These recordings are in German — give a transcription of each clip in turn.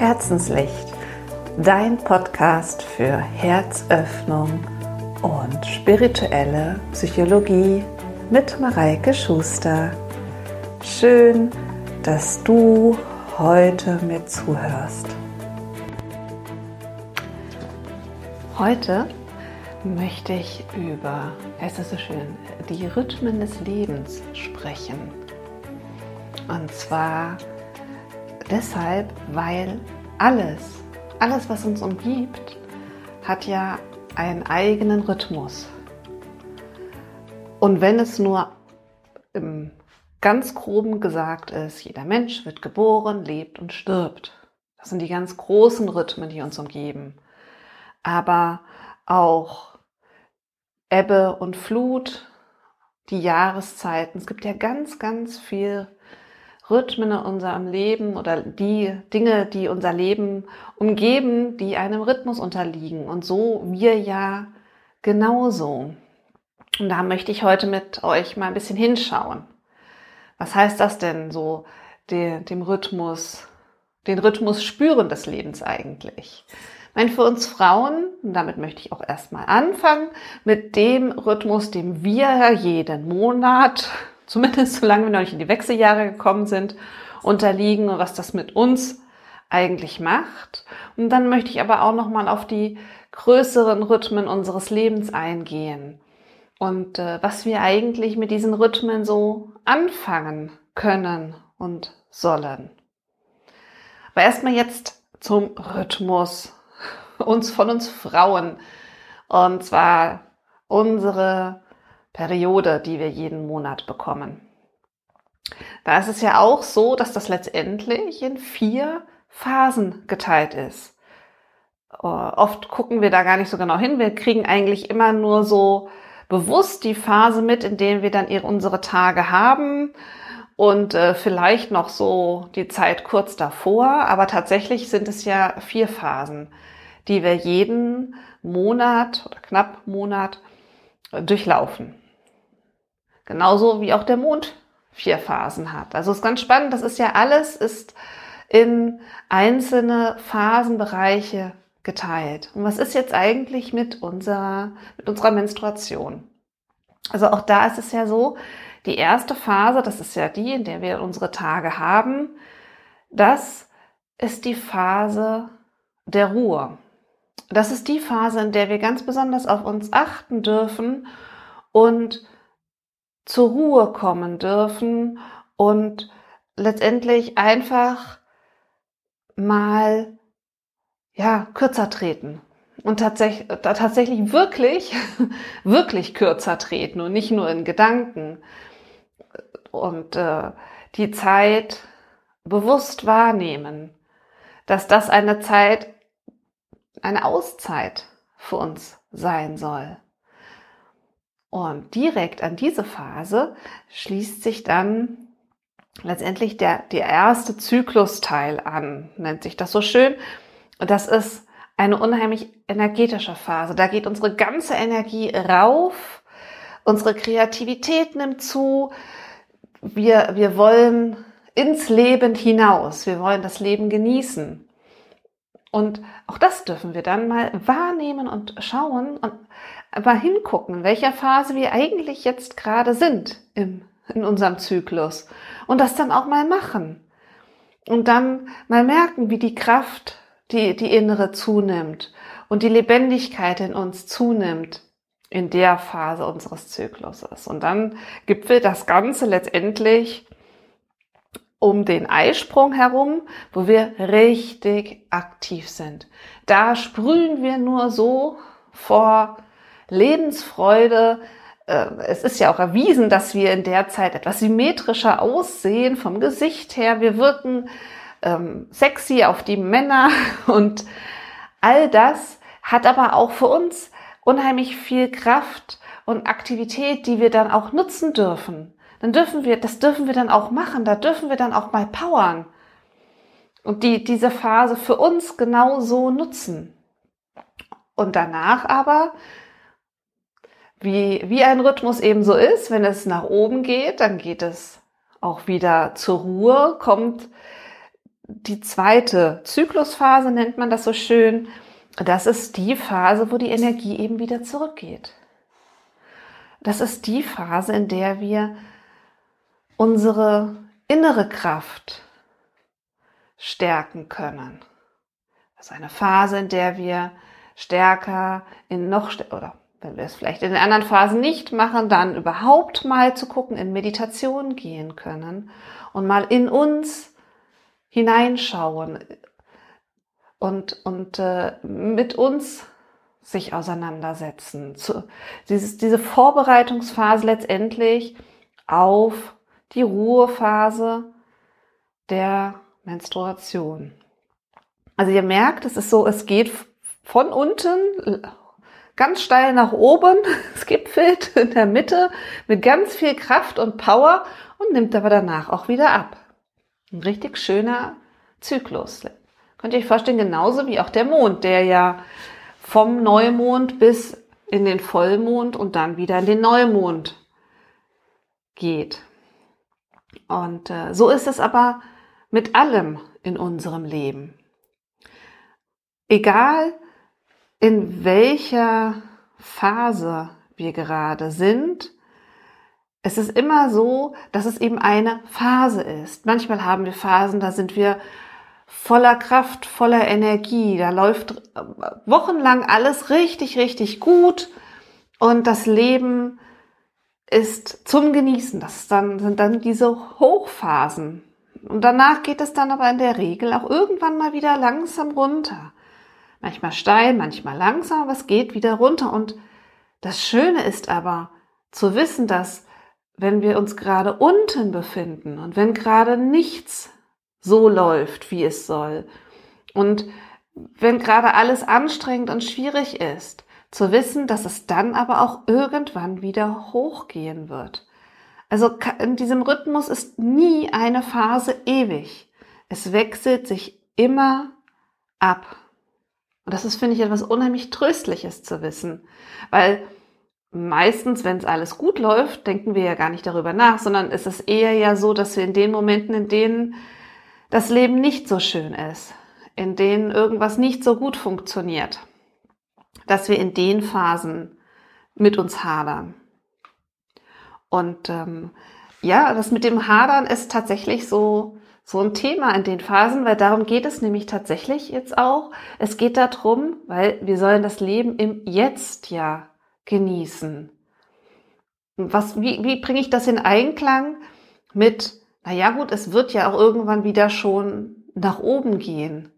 Herzenslicht, dein Podcast für Herzöffnung und spirituelle Psychologie mit Mareike Schuster. Schön, dass du heute mir zuhörst. Heute möchte ich über, es ist so schön, die Rhythmen des Lebens sprechen. Und zwar deshalb, weil alles, alles, was uns umgibt, hat ja einen eigenen Rhythmus. Und wenn es nur im ganz groben gesagt ist, jeder Mensch wird geboren, lebt und stirbt. Das sind die ganz großen Rhythmen, die uns umgeben. Aber auch Ebbe und Flut, die Jahreszeiten. Es gibt ja ganz, ganz viel Rhythmen in unserem Leben oder die Dinge, die unser Leben umgeben, die einem Rhythmus unterliegen. Und so wir ja genauso. Und da möchte ich heute mit euch mal ein bisschen hinschauen. Was heißt das denn so, de, dem Rhythmus, den Rhythmus spüren des Lebens eigentlich? Ich meine, für uns Frauen, und damit möchte ich auch erstmal anfangen, mit dem Rhythmus, dem wir jeden Monat zumindest solange wir noch nicht in die Wechseljahre gekommen sind, unterliegen und was das mit uns eigentlich macht. Und dann möchte ich aber auch noch mal auf die größeren Rhythmen unseres Lebens eingehen und äh, was wir eigentlich mit diesen Rhythmen so anfangen können und sollen. Aber erstmal jetzt zum Rhythmus uns von uns Frauen und zwar unsere Periode, die wir jeden Monat bekommen. Da ist es ja auch so, dass das letztendlich in vier Phasen geteilt ist. Äh, oft gucken wir da gar nicht so genau hin. Wir kriegen eigentlich immer nur so bewusst die Phase mit, in der wir dann unsere Tage haben und äh, vielleicht noch so die Zeit kurz davor. Aber tatsächlich sind es ja vier Phasen, die wir jeden Monat oder knapp Monat durchlaufen. Genauso wie auch der Mond vier Phasen hat. Also ist ganz spannend. Das ist ja alles ist in einzelne Phasenbereiche geteilt. Und was ist jetzt eigentlich mit unserer, mit unserer Menstruation? Also auch da ist es ja so, die erste Phase, das ist ja die, in der wir unsere Tage haben, das ist die Phase der Ruhe. Das ist die Phase, in der wir ganz besonders auf uns achten dürfen und zur Ruhe kommen dürfen und letztendlich einfach mal ja kürzer treten und tatsächlich tatsächlich wirklich wirklich kürzer treten und nicht nur in Gedanken und äh, die Zeit bewusst wahrnehmen, dass das eine Zeit eine Auszeit für uns sein soll. Und direkt an diese Phase schließt sich dann letztendlich der, der erste Zyklusteil an, nennt sich das so schön. Und das ist eine unheimlich energetische Phase. Da geht unsere ganze Energie rauf, unsere Kreativität nimmt zu, wir, wir wollen ins Leben hinaus, wir wollen das Leben genießen. Und auch das dürfen wir dann mal wahrnehmen und schauen und mal hingucken, in welcher Phase wir eigentlich jetzt gerade sind im, in unserem Zyklus. Und das dann auch mal machen. Und dann mal merken, wie die Kraft, die, die innere zunimmt und die Lebendigkeit in uns zunimmt in der Phase unseres Zykluses. Und dann gipfelt das Ganze letztendlich um den Eisprung herum, wo wir richtig aktiv sind. Da sprühen wir nur so vor Lebensfreude. Äh, es ist ja auch erwiesen, dass wir in der Zeit etwas symmetrischer aussehen vom Gesicht her. Wir wirken ähm, sexy auf die Männer und all das hat aber auch für uns unheimlich viel Kraft und Aktivität, die wir dann auch nutzen dürfen dann dürfen wir, das dürfen wir dann auch machen, da dürfen wir dann auch mal powern und die, diese Phase für uns genau so nutzen. Und danach aber, wie, wie ein Rhythmus eben so ist, wenn es nach oben geht, dann geht es auch wieder zur Ruhe, kommt die zweite Zyklusphase, nennt man das so schön. Das ist die Phase, wo die Energie eben wieder zurückgeht. Das ist die Phase, in der wir unsere innere Kraft stärken können. Das ist eine Phase, in der wir stärker in noch, oder wenn wir es vielleicht in den anderen Phasen nicht machen, dann überhaupt mal zu gucken, in Meditation gehen können und mal in uns hineinschauen und, und äh, mit uns sich auseinandersetzen. Zu, dieses, diese Vorbereitungsphase letztendlich auf die Ruhephase der Menstruation. Also ihr merkt, es ist so, es geht von unten ganz steil nach oben, es gipfelt in der Mitte mit ganz viel Kraft und Power und nimmt aber danach auch wieder ab. Ein richtig schöner Zyklus. Könnt ihr euch vorstellen, genauso wie auch der Mond, der ja vom Neumond bis in den Vollmond und dann wieder in den Neumond geht. Und äh, so ist es aber mit allem in unserem Leben. Egal in welcher Phase wir gerade sind, es ist immer so, dass es eben eine Phase ist. Manchmal haben wir Phasen, da sind wir voller Kraft, voller Energie. Da läuft wochenlang alles richtig, richtig gut und das Leben ist zum Genießen. Das dann, sind dann diese Hochphasen. Und danach geht es dann aber in der Regel auch irgendwann mal wieder langsam runter. Manchmal steil, manchmal langsam, aber es geht wieder runter. Und das Schöne ist aber zu wissen, dass wenn wir uns gerade unten befinden und wenn gerade nichts so läuft, wie es soll und wenn gerade alles anstrengend und schwierig ist, zu wissen, dass es dann aber auch irgendwann wieder hochgehen wird. Also in diesem Rhythmus ist nie eine Phase ewig. Es wechselt sich immer ab. Und das ist, finde ich, etwas unheimlich Tröstliches zu wissen, weil meistens, wenn es alles gut läuft, denken wir ja gar nicht darüber nach, sondern es ist eher ja so, dass wir in den Momenten, in denen das Leben nicht so schön ist, in denen irgendwas nicht so gut funktioniert, dass wir in den Phasen mit uns hadern. Und ähm, ja, das mit dem Hadern ist tatsächlich so, so ein Thema in den Phasen, weil darum geht es nämlich tatsächlich jetzt auch. Es geht darum, weil wir sollen das Leben im Jetzt ja genießen. Was, wie, wie bringe ich das in Einklang mit, naja gut, es wird ja auch irgendwann wieder schon nach oben gehen.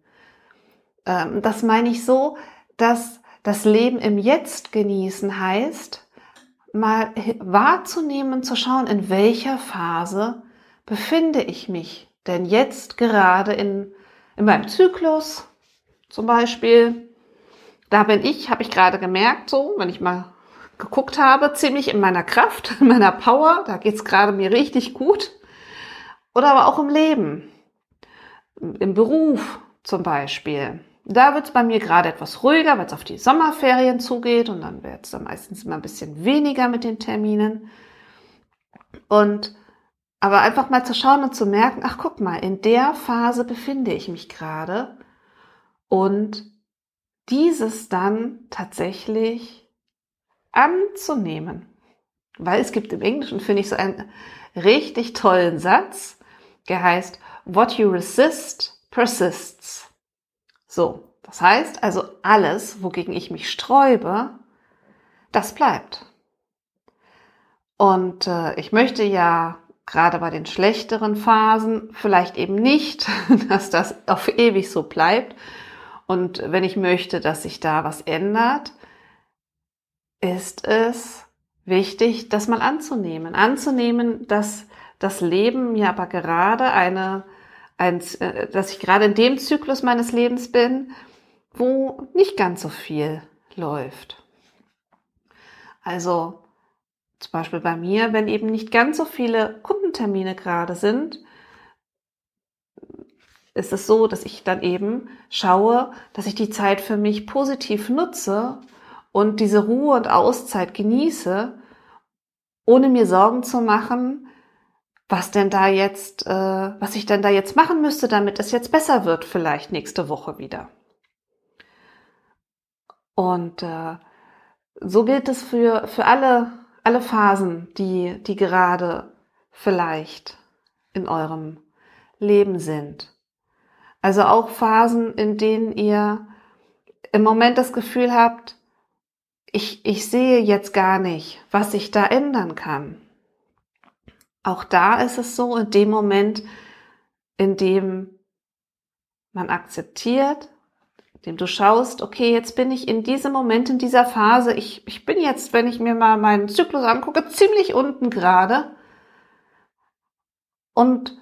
Ähm, das meine ich so, dass das Leben im Jetzt genießen heißt, mal wahrzunehmen, zu schauen, in welcher Phase befinde ich mich denn jetzt gerade in, in meinem Zyklus zum Beispiel. Da bin ich, habe ich gerade gemerkt, so, wenn ich mal geguckt habe, ziemlich in meiner Kraft, in meiner Power. Da geht's gerade mir richtig gut. Oder aber auch im Leben, im Beruf zum Beispiel. Da wird es bei mir gerade etwas ruhiger, weil es auf die Sommerferien zugeht und dann wird es dann meistens immer ein bisschen weniger mit den Terminen. Und aber einfach mal zu schauen und zu merken, ach guck mal, in der Phase befinde ich mich gerade und dieses dann tatsächlich anzunehmen. Weil es gibt im Englischen, finde ich, so einen richtig tollen Satz, der heißt, what you resist persists. So, das heißt also alles, wogegen ich mich sträube, das bleibt. Und äh, ich möchte ja gerade bei den schlechteren Phasen vielleicht eben nicht, dass das auf ewig so bleibt. Und wenn ich möchte, dass sich da was ändert, ist es wichtig, das mal anzunehmen. Anzunehmen, dass das Leben mir aber gerade eine, ein, äh, dass ich gerade in dem Zyklus meines Lebens bin, wo nicht ganz so viel läuft. Also zum Beispiel bei mir, wenn eben nicht ganz so viele Kundentermine gerade sind, ist es so, dass ich dann eben schaue, dass ich die Zeit für mich positiv nutze und diese Ruhe und Auszeit genieße, ohne mir Sorgen zu machen, was denn da jetzt, äh, was ich denn da jetzt machen müsste, damit es jetzt besser wird, vielleicht nächste Woche wieder. Und äh, so gilt es für, für alle, alle Phasen, die, die gerade vielleicht in eurem Leben sind. Also auch Phasen, in denen ihr im Moment das Gefühl habt, ich, ich sehe jetzt gar nicht, was ich da ändern kann. Auch da ist es so, in dem Moment, in dem man akzeptiert, dem du schaust, okay, jetzt bin ich in diesem Moment, in dieser Phase, ich, ich bin jetzt, wenn ich mir mal meinen Zyklus angucke, ziemlich unten gerade. Und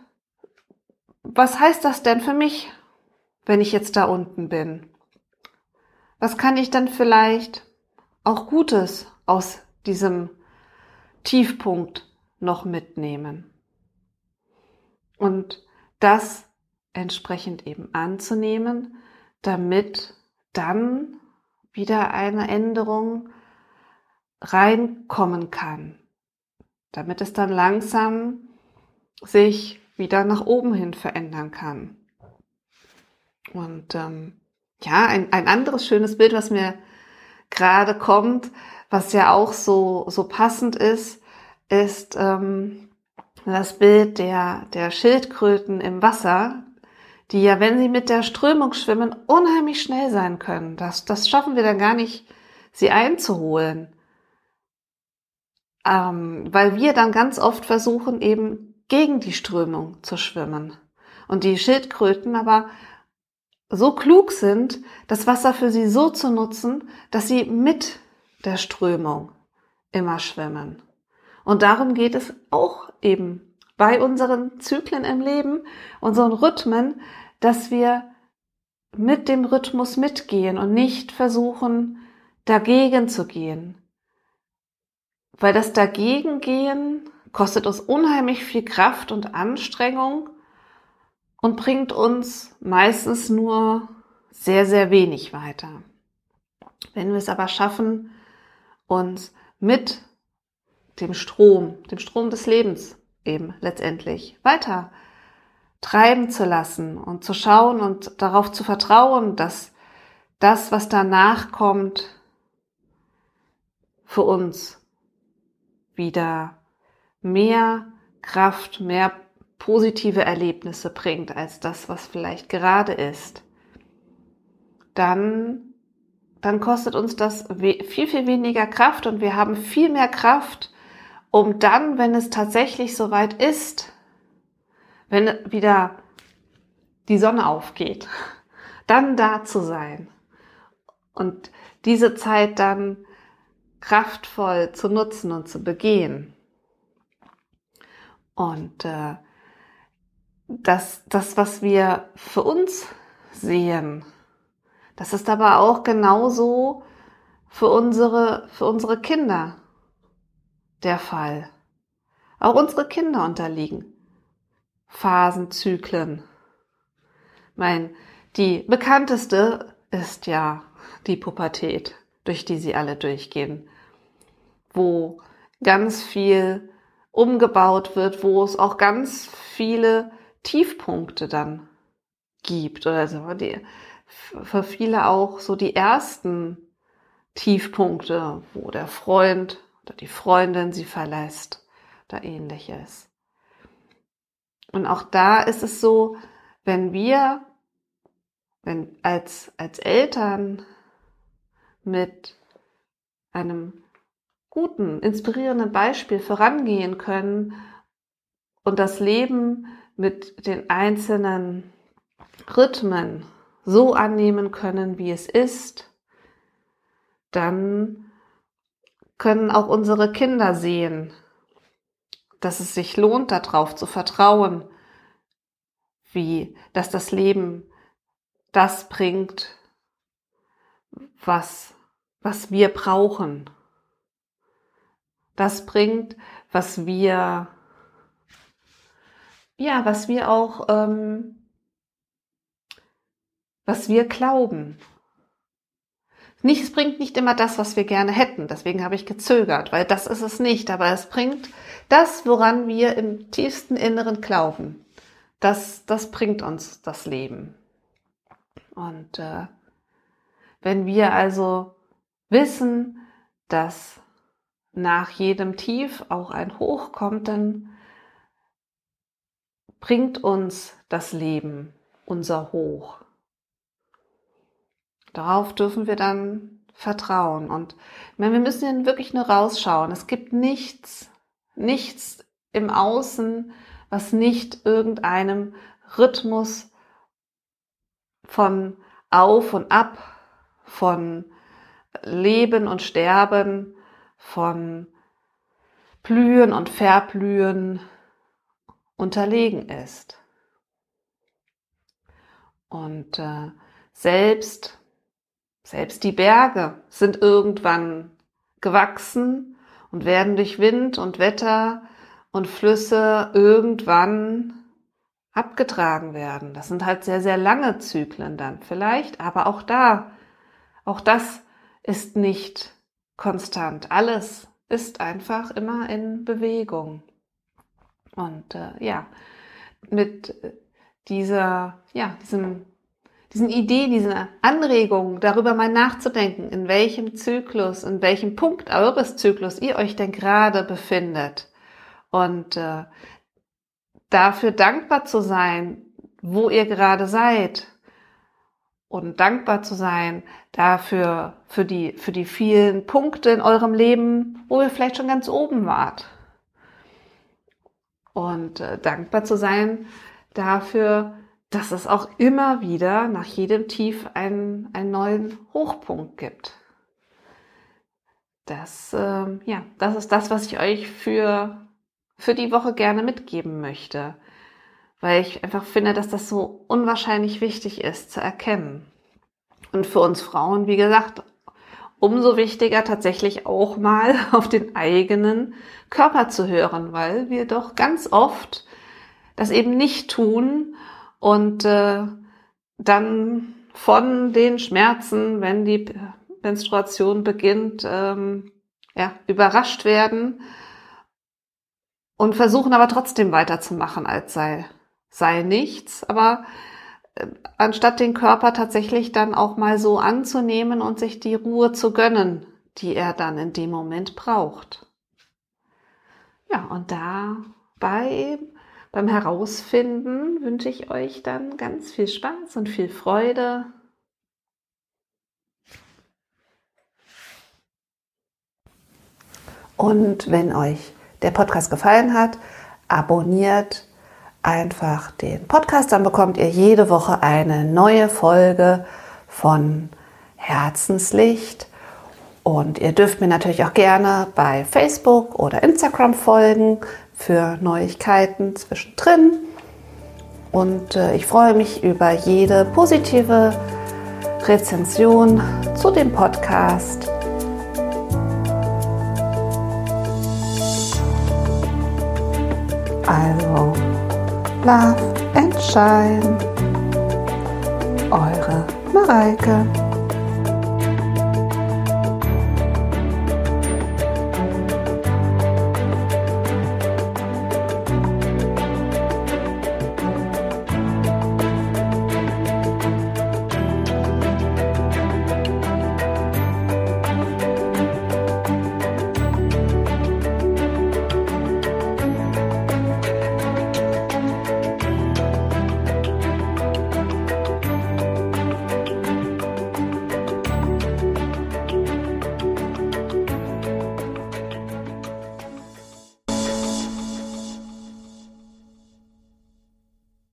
was heißt das denn für mich, wenn ich jetzt da unten bin? Was kann ich dann vielleicht auch Gutes aus diesem Tiefpunkt noch mitnehmen? Und das entsprechend eben anzunehmen, damit dann wieder eine Änderung reinkommen kann, damit es dann langsam sich wieder nach oben hin verändern kann. Und ähm, ja, ein, ein anderes schönes Bild, was mir gerade kommt, was ja auch so, so passend ist, ist ähm, das Bild der, der Schildkröten im Wasser, die ja, wenn sie mit der Strömung schwimmen, unheimlich schnell sein können. Das, das schaffen wir dann gar nicht, sie einzuholen. Ähm, weil wir dann ganz oft versuchen, eben gegen die Strömung zu schwimmen. Und die Schildkröten aber so klug sind, das Wasser für sie so zu nutzen, dass sie mit der Strömung immer schwimmen. Und darum geht es auch eben bei unseren Zyklen im Leben, unseren Rhythmen, dass wir mit dem Rhythmus mitgehen und nicht versuchen, dagegen zu gehen. Weil das Dagegengehen kostet uns unheimlich viel Kraft und Anstrengung und bringt uns meistens nur sehr, sehr wenig weiter. Wenn wir es aber schaffen, uns mit dem Strom, dem Strom des Lebens eben letztendlich weiter treiben zu lassen und zu schauen und darauf zu vertrauen, dass das, was danach kommt, für uns wieder mehr Kraft, mehr positive Erlebnisse bringt als das, was vielleicht gerade ist, dann, dann kostet uns das viel, viel weniger Kraft und wir haben viel mehr Kraft, um dann, wenn es tatsächlich soweit ist, wenn wieder die Sonne aufgeht, dann da zu sein und diese Zeit dann kraftvoll zu nutzen und zu begehen. Und äh, das, das, was wir für uns sehen, das ist aber auch genauso für unsere, für unsere Kinder der Fall. Auch unsere Kinder unterliegen Phasen, Zyklen. Mein, die bekannteste ist ja die Pubertät, durch die sie alle durchgehen, wo ganz viel umgebaut wird, wo es auch ganz viele Tiefpunkte dann gibt oder so, die, für viele auch so die ersten Tiefpunkte, wo der Freund oder die Freundin sie verlässt oder ähnliches. Und auch da ist es so, wenn wir, wenn als, als Eltern mit einem guten, inspirierenden Beispiel vorangehen können und das Leben mit den einzelnen Rhythmen so annehmen können, wie es ist, dann können auch unsere Kinder sehen, dass es sich lohnt, darauf zu vertrauen, wie, dass das Leben das bringt, was, was wir brauchen. Das bringt, was wir, ja, was wir auch, ähm, was wir glauben. Nicht, es bringt nicht immer das, was wir gerne hätten. Deswegen habe ich gezögert, weil das ist es nicht. Aber es bringt das, woran wir im tiefsten Inneren glauben. Das, das bringt uns das Leben. Und äh, wenn wir also wissen, dass nach jedem Tief auch ein Hoch kommt, dann bringt uns das Leben unser Hoch. Darauf dürfen wir dann vertrauen. Und meine, wir müssen wirklich nur rausschauen. Es gibt nichts, nichts im Außen, was nicht irgendeinem Rhythmus von auf und ab, von Leben und Sterben, von Blühen und Verblühen unterlegen ist. Und äh, selbst selbst die Berge sind irgendwann gewachsen und werden durch Wind und Wetter und Flüsse irgendwann abgetragen werden. Das sind halt sehr, sehr lange Zyklen dann vielleicht, aber auch da, auch das ist nicht konstant. Alles ist einfach immer in Bewegung. Und äh, ja, mit dieser, ja, diesem diesen Idee, diese Anregung, darüber mal nachzudenken, in welchem Zyklus, in welchem Punkt eures Zyklus ihr euch denn gerade befindet. Und äh, dafür dankbar zu sein, wo ihr gerade seid. Und dankbar zu sein dafür, für die, für die vielen Punkte in eurem Leben, wo ihr vielleicht schon ganz oben wart. Und äh, dankbar zu sein dafür, dass es auch immer wieder nach jedem Tief einen, einen neuen Hochpunkt gibt. Das, äh, ja, das ist das, was ich euch für, für die Woche gerne mitgeben möchte. Weil ich einfach finde, dass das so unwahrscheinlich wichtig ist zu erkennen. Und für uns Frauen, wie gesagt, umso wichtiger tatsächlich auch mal auf den eigenen Körper zu hören, weil wir doch ganz oft das eben nicht tun und äh, dann von den Schmerzen, wenn die Menstruation beginnt, ähm, ja, überrascht werden und versuchen aber trotzdem weiterzumachen, als sei, sei nichts. Aber äh, anstatt den Körper tatsächlich dann auch mal so anzunehmen und sich die Ruhe zu gönnen, die er dann in dem Moment braucht. Ja, und dabei beim Herausfinden wünsche ich euch dann ganz viel Spaß und viel Freude. Und wenn euch der Podcast gefallen hat, abonniert einfach den Podcast, dann bekommt ihr jede Woche eine neue Folge von Herzenslicht. Und ihr dürft mir natürlich auch gerne bei Facebook oder Instagram folgen für Neuigkeiten zwischendrin. Und äh, ich freue mich über jede positive Rezension zu dem Podcast. Also, Love and Shine. Eure Mareike.